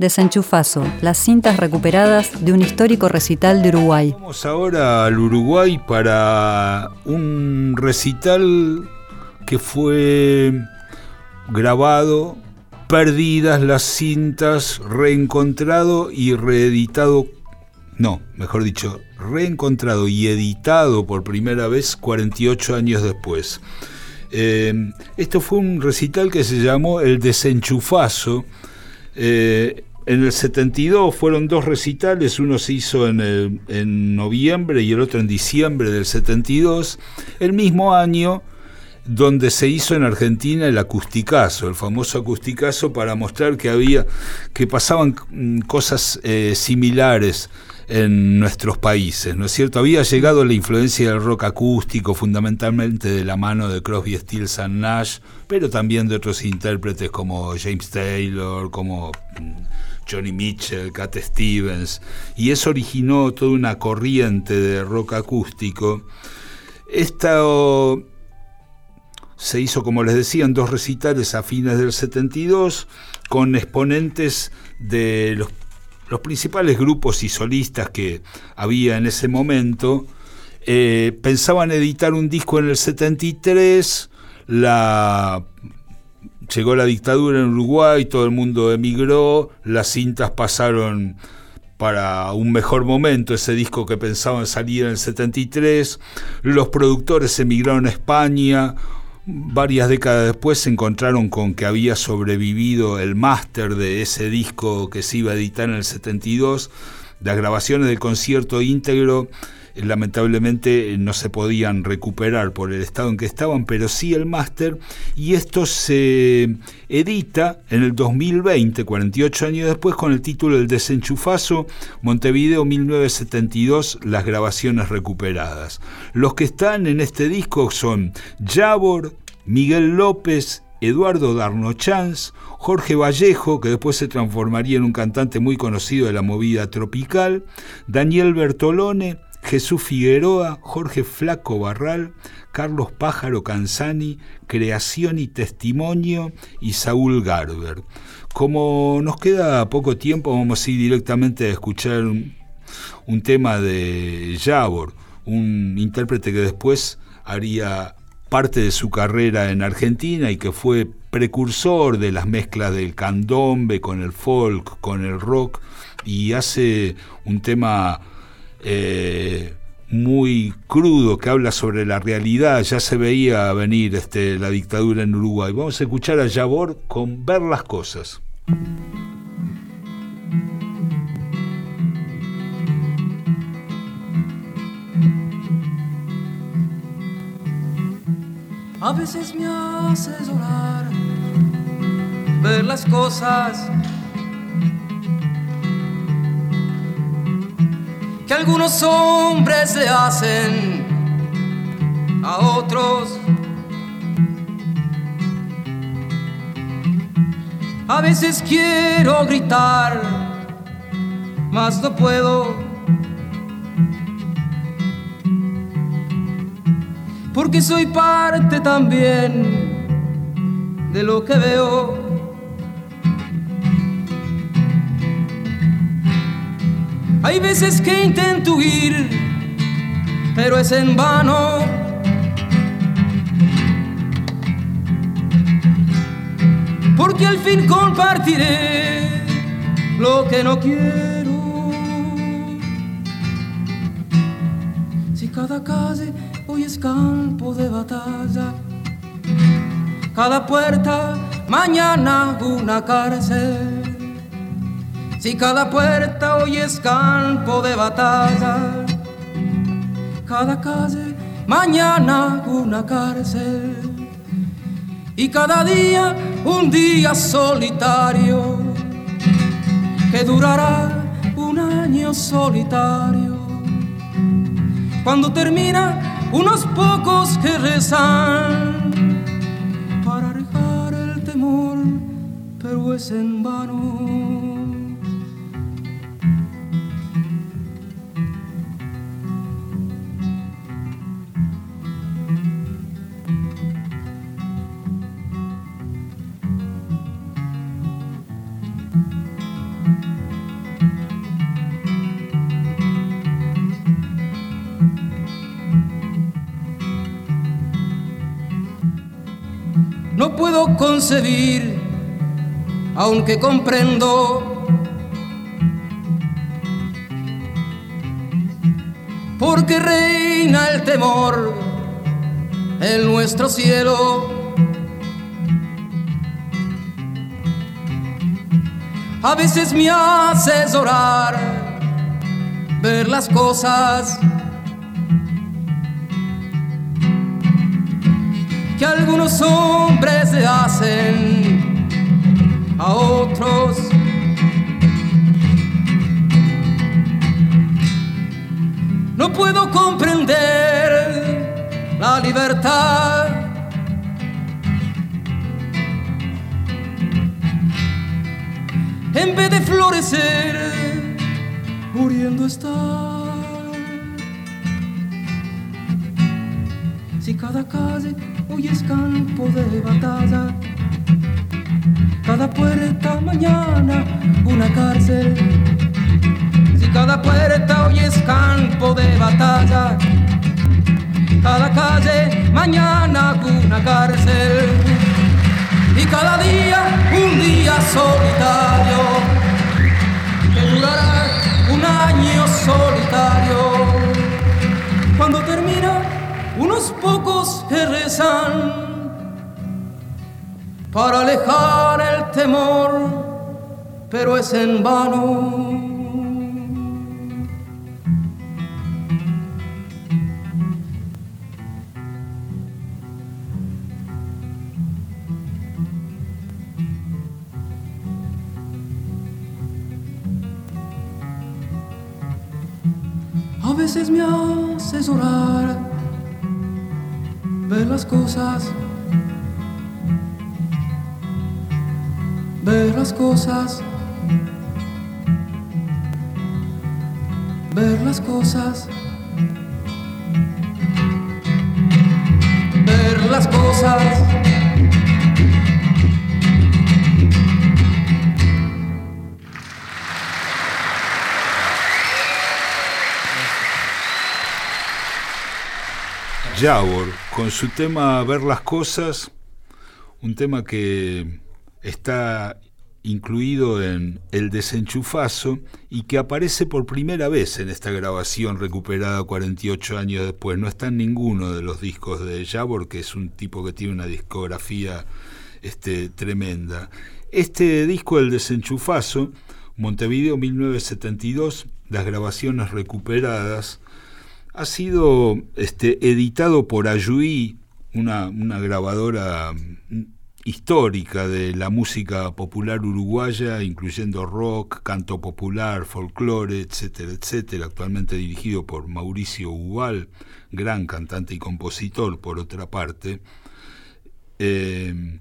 Desenchufazo, las cintas recuperadas de un histórico recital de Uruguay. Vamos ahora al Uruguay para un recital que fue grabado, perdidas las cintas, reencontrado y reeditado, no, mejor dicho, reencontrado y editado por primera vez 48 años después. Eh, esto fue un recital que se llamó El Desenchufazo. Eh, en el 72 fueron dos recitales, uno se hizo en, en, noviembre y el otro en diciembre del 72, el mismo año donde se hizo en Argentina el acusticazo, el famoso acusticazo para mostrar que había, que pasaban mm, cosas eh, similares en nuestros países, ¿no es cierto? Había llegado la influencia del rock acústico, fundamentalmente de la mano de Crosby, Stills and Nash, pero también de otros intérpretes como James Taylor, como mm, Johnny Mitchell, Cat Stevens, y eso originó toda una corriente de rock acústico. Esto se hizo, como les decía, en dos recitales a fines del 72, con exponentes de los, principales grupos y solistas que había en ese momento. Eh, pensaban editar un disco en el 73, la llegó la dictadura en Uruguay, todo el mundo emigró, las cintas pasaron para un mejor momento, ese disco que pensaban salir en el 73, los productores emigraron a España, varias décadas después se encontraron con que había sobrevivido el máster de ese disco que se iba a editar en el 72, las grabaciones del concierto íntegro eh, lamentablemente eh, no se podían recuperar por el estado en que estaban, pero sí el máster, y esto se edita en el 2020, 48 años después, con el título El desenchufazo, Montevideo 1972, las grabaciones recuperadas. Los que están en este disco son Yabor, Miguel López, Eduardo Darnochanz, Jorge Vallejo, que después se transformaría en un cantante muy conocido de la movida tropical, Daniel Bertolone, Jesús Figueroa, Jorge Flaco Barral, Carlos Pájaro Canzani, Creación y Testimonio y Saúl Garber. Como nos queda poco tiempo, vamos a ir directamente a escuchar un, un tema de Yabor, un intérprete que después haría parte de su carrera en Argentina y que fue precursor de las mezclas del candombe con el folk, con el rock, y hace un tema eh, muy crudo que habla sobre la realidad. Ya se veía venir este, la dictadura en Uruguay. Vamos a escuchar a Yabor con Ver las cosas. Me hace llorar ver las cosas que algunos hombres le hacen a otros. A veces quiero gritar, mas no puedo. Porque soy parte también de lo que veo. Hay veces que intento huir, pero es en vano. Porque al fin compartiré lo que no quiero. Si cada calle hoy es campo de batalla, cada puerta mañana una cárcel. Si cada puerta hoy es campo de batalla, cada calle mañana una cárcel. Y cada día un día solitario que durará un año solitario. Cuando termina, unos pocos que rezan es en vano. No puedo concebir aunque comprendo. Porque reina el temor en nuestro cielo. A veces me haces orar, ver las cosas que algunos hombres hacen a otros. No puedo comprender la libertad. En vez de florecer, muriendo está. Si cada calle hoy es campo de batalla. Cada puerta mañana una cárcel. Si cada puerta hoy es campo de batalla. Cada calle mañana una cárcel. Y cada día un día solitario. Que durará un año solitario. Cuando termina unos pocos que rezan para alejar temor, pero es en vano. A veces me haces orar ver las cosas, ver las cosas, ver las cosas, ver las cosas. Yavor, con su tema Ver las cosas, un tema que está incluido en El desenchufazo y que aparece por primera vez en esta grabación recuperada 48 años después. No está en ninguno de los discos de Yavor, que es un tipo que tiene una discografía este, tremenda. Este disco, El desenchufazo, Montevideo 1972, las grabaciones recuperadas, ha sido este, editado por Ayuí, una, una grabadora histórica de la música popular uruguaya, incluyendo rock, canto popular, folclore, etcétera, etcétera, actualmente dirigido por Mauricio Ubal, gran cantante y compositor, por otra parte. Eh,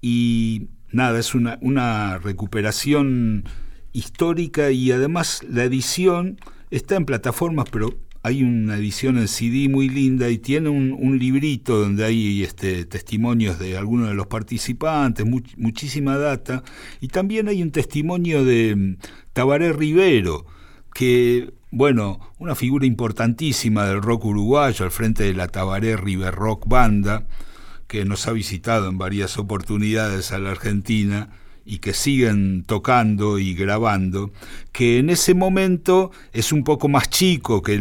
y nada, es una, una recuperación histórica y además la edición Está en plataformas, pero hay una edición en CD muy linda y tiene un, librito donde hay este, testimonios de algunos de los participantes, muchísima data, y también hay un testimonio de mm, Tabaré Rivero, que, bueno, una figura importantísima del rock uruguayo al frente de la Tabaré River Rock Banda, que nos ha visitado en varias oportunidades a la Argentina y que siguen tocando y grabando, que en ese momento es un poco más chico que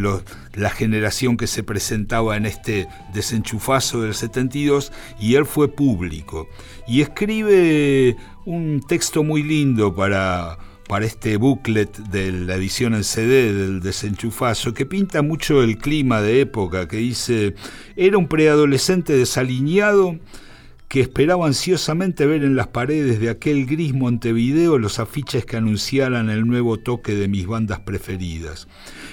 la generación que se presentaba en este desenchufazo del 72 y él fue público. Y escribe un texto muy lindo para, para este booklet de la edición en CD del desenchufazo, que pinta mucho el clima de época, que dice, era un preadolescente desaliñado, que esperaba ansiosamente ver en las paredes de aquel gris Montevideo los afiches que anunciaran el nuevo toque de mis bandas preferidas.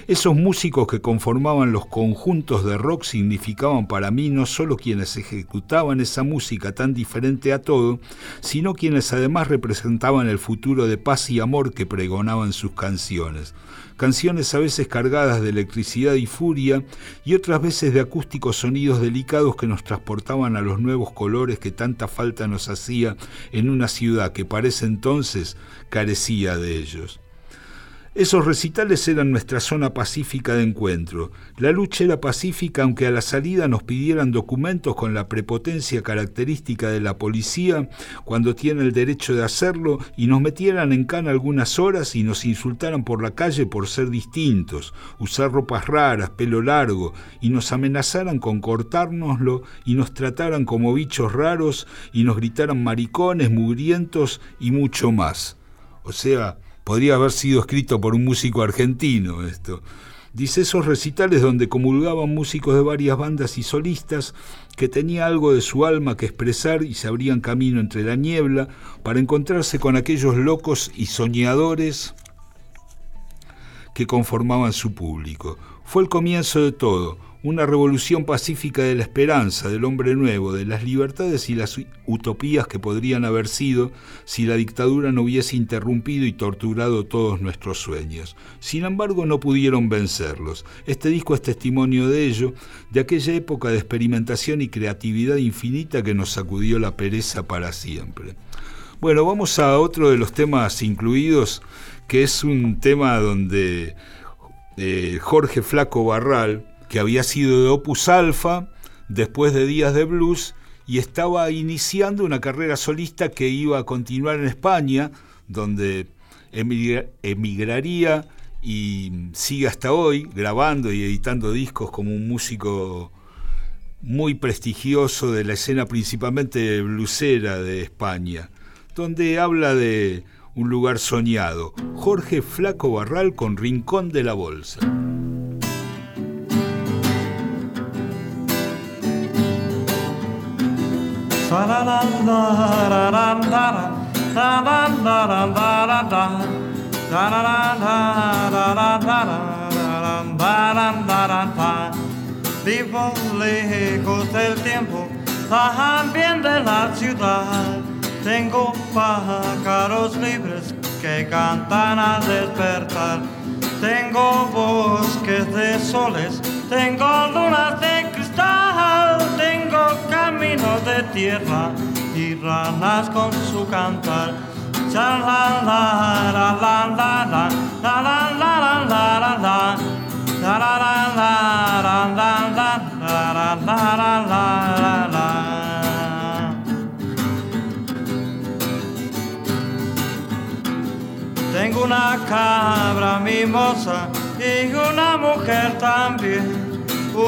Esos músicos que conformaban los conjuntos de rock significaban para mí no solo quienes ejecutaban esa música tan diferente a todo, sino quienes además representaban el futuro de paz y amor que pregonaban sus canciones canciones a veces cargadas de electricidad y furia y otras veces de acústicos sonidos delicados que nos transportaban a los nuevos colores que tanta falta nos hacía en una ciudad que para ese entonces carecía de ellos. Esos recitales eran nuestra zona pacífica de encuentro. La lucha era pacífica aunque a la salida nos pidieran documentos con la prepotencia característica de la policía cuando tiene el derecho de hacerlo y nos metieran en cana algunas horas y nos insultaran por la calle por ser distintos, usar ropas raras, pelo largo y nos amenazaran con cortárnoslo y nos trataran como bichos raros y nos gritaran maricones, mugrientos y mucho más. O sea, Podría haber sido escrito por un músico argentino esto. Dice esos recitales donde comulgaban músicos de varias bandas y solistas que tenía algo de su alma que expresar y se abrían camino entre la niebla para encontrarse con aquellos locos y soñadores que conformaban su público. Fue el comienzo de todo, una revolución pacífica de la esperanza, del hombre nuevo, de las libertades y las utopías que podrían haber sido si la dictadura no hubiese interrumpido y torturado todos nuestros sueños. Sin embargo, no pudieron vencerlos. Este disco es testimonio de ello, de aquella época de experimentación y creatividad infinita que nos sacudió la pereza para siempre. Bueno, vamos a otro de los temas incluidos, que es un tema donde eh, Jorge Flaco Barral, que había sido de Opus Alpha después de Días de Blues y estaba iniciando una carrera solista que iba a continuar en España, donde emigraría y sigue hasta hoy grabando y editando discos como un músico muy prestigioso de la escena principalmente blusera de España, donde habla de un lugar soñado. Jorge Flaco Barral con Rincón de la Bolsa. Vivo lejos del tiempo, también de la ciudad. Tengo pájaros libres que cantan al despertar. Tengo bosques de soles, tengo lunas de de tierra y ranas con su cantar. la la la la la la la la la la la la la la la la Tengo una cabra mimosa y una mujer también.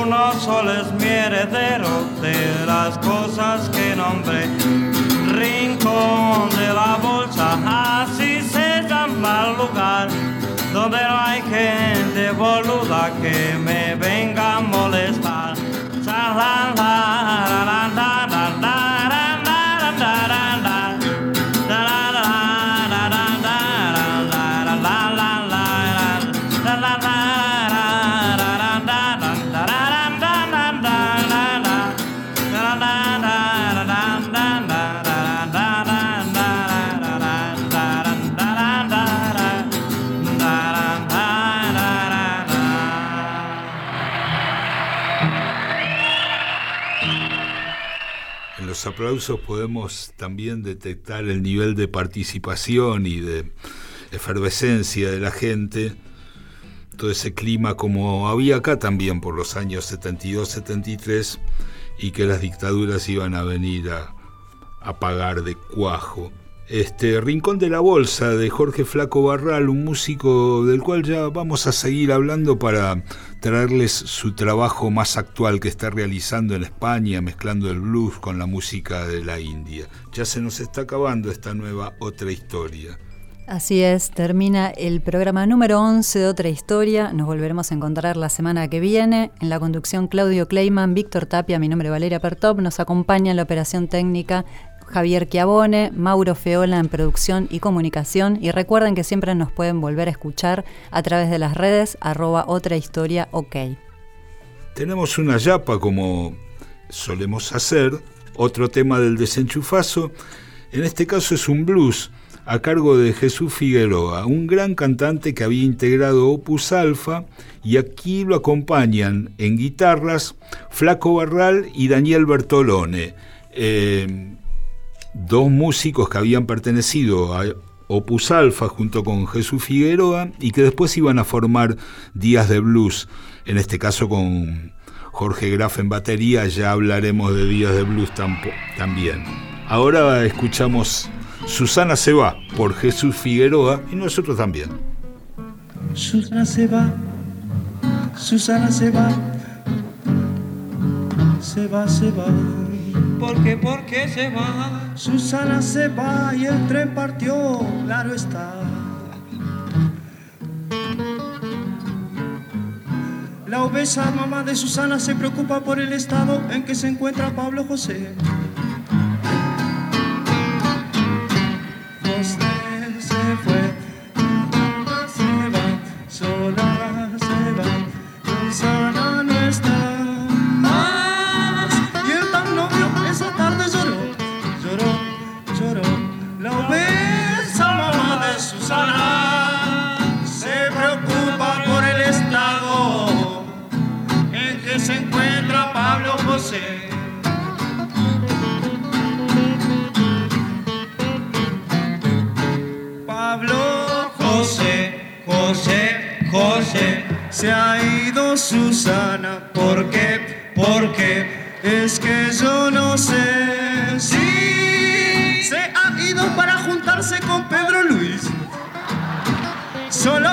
Uno solo es mi heredero de las cosas que nombré. Rincón de la bolsa, así se llama el lugar donde no hay gente boluda que me venga a molestar. Aplausos podemos también detectar el nivel de participación y de efervescencia de la gente, todo ese clima como había acá también por los años 72-73 y que las dictaduras iban a venir a, a pagar de cuajo. Este Rincón de la Bolsa de Jorge Flaco Barral, un músico del cual ya vamos a seguir hablando para traerles su trabajo más actual que está realizando en España, mezclando el blues con la música de la India. Ya se nos está acabando esta nueva otra historia. Así es, termina el programa número 11 de Otra Historia. Nos volveremos a encontrar la semana que viene. En la conducción Claudio Kleiman, Víctor Tapia, mi nombre Valeria Pertop. Nos acompaña en la operación técnica Javier Chiavone, Mauro Feola en producción y comunicación. Y recuerden que siempre nos pueden volver a escuchar a través de las redes arroba otra historia ok. Tenemos una yapa como solemos hacer, otro tema del desenchufazo. En este caso es un blues a cargo de Jesús Figueroa, un gran cantante que había integrado Opus Alfa y aquí lo acompañan en guitarras Flaco Barral y Daniel Bertolone. Eh, dos músicos que habían pertenecido a Opus Alfa junto con Jesús Figueroa y que después iban a formar Días de Blues, en este caso con Jorge Graf en batería, ya hablaremos de Días de Blues también. Ahora escuchamos Susana se va por Jesús Figueroa y nosotros también. Susana se va, Susana se va, se va, se va. ¿Por qué, por qué se va? Susana se va y el tren partió, claro está. La obesa mamá de Susana se preocupa por el estado en que se encuentra Pablo José. se Susana. ¿Por qué? Porque es que yo no sé si se ha ido para juntarse con Pedro Luis. Solo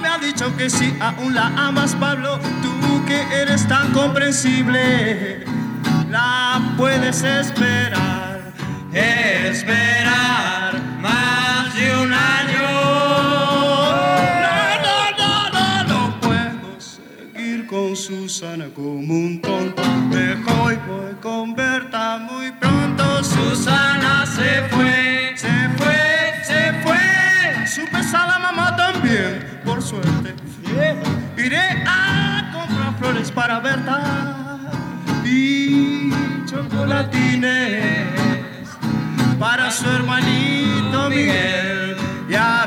me ha dicho que si aún la amas, Pablo, tú que eres tan comprensible, la puedes esperar, esperar Susana como un tonto. Dejo y voy con Berta muy pronto. Susana se fue, se fue, se fue. Su pesada mamá también, por suerte. Iré a comprar flores para Berta y chocolatines para su hermanito Miguel. Y a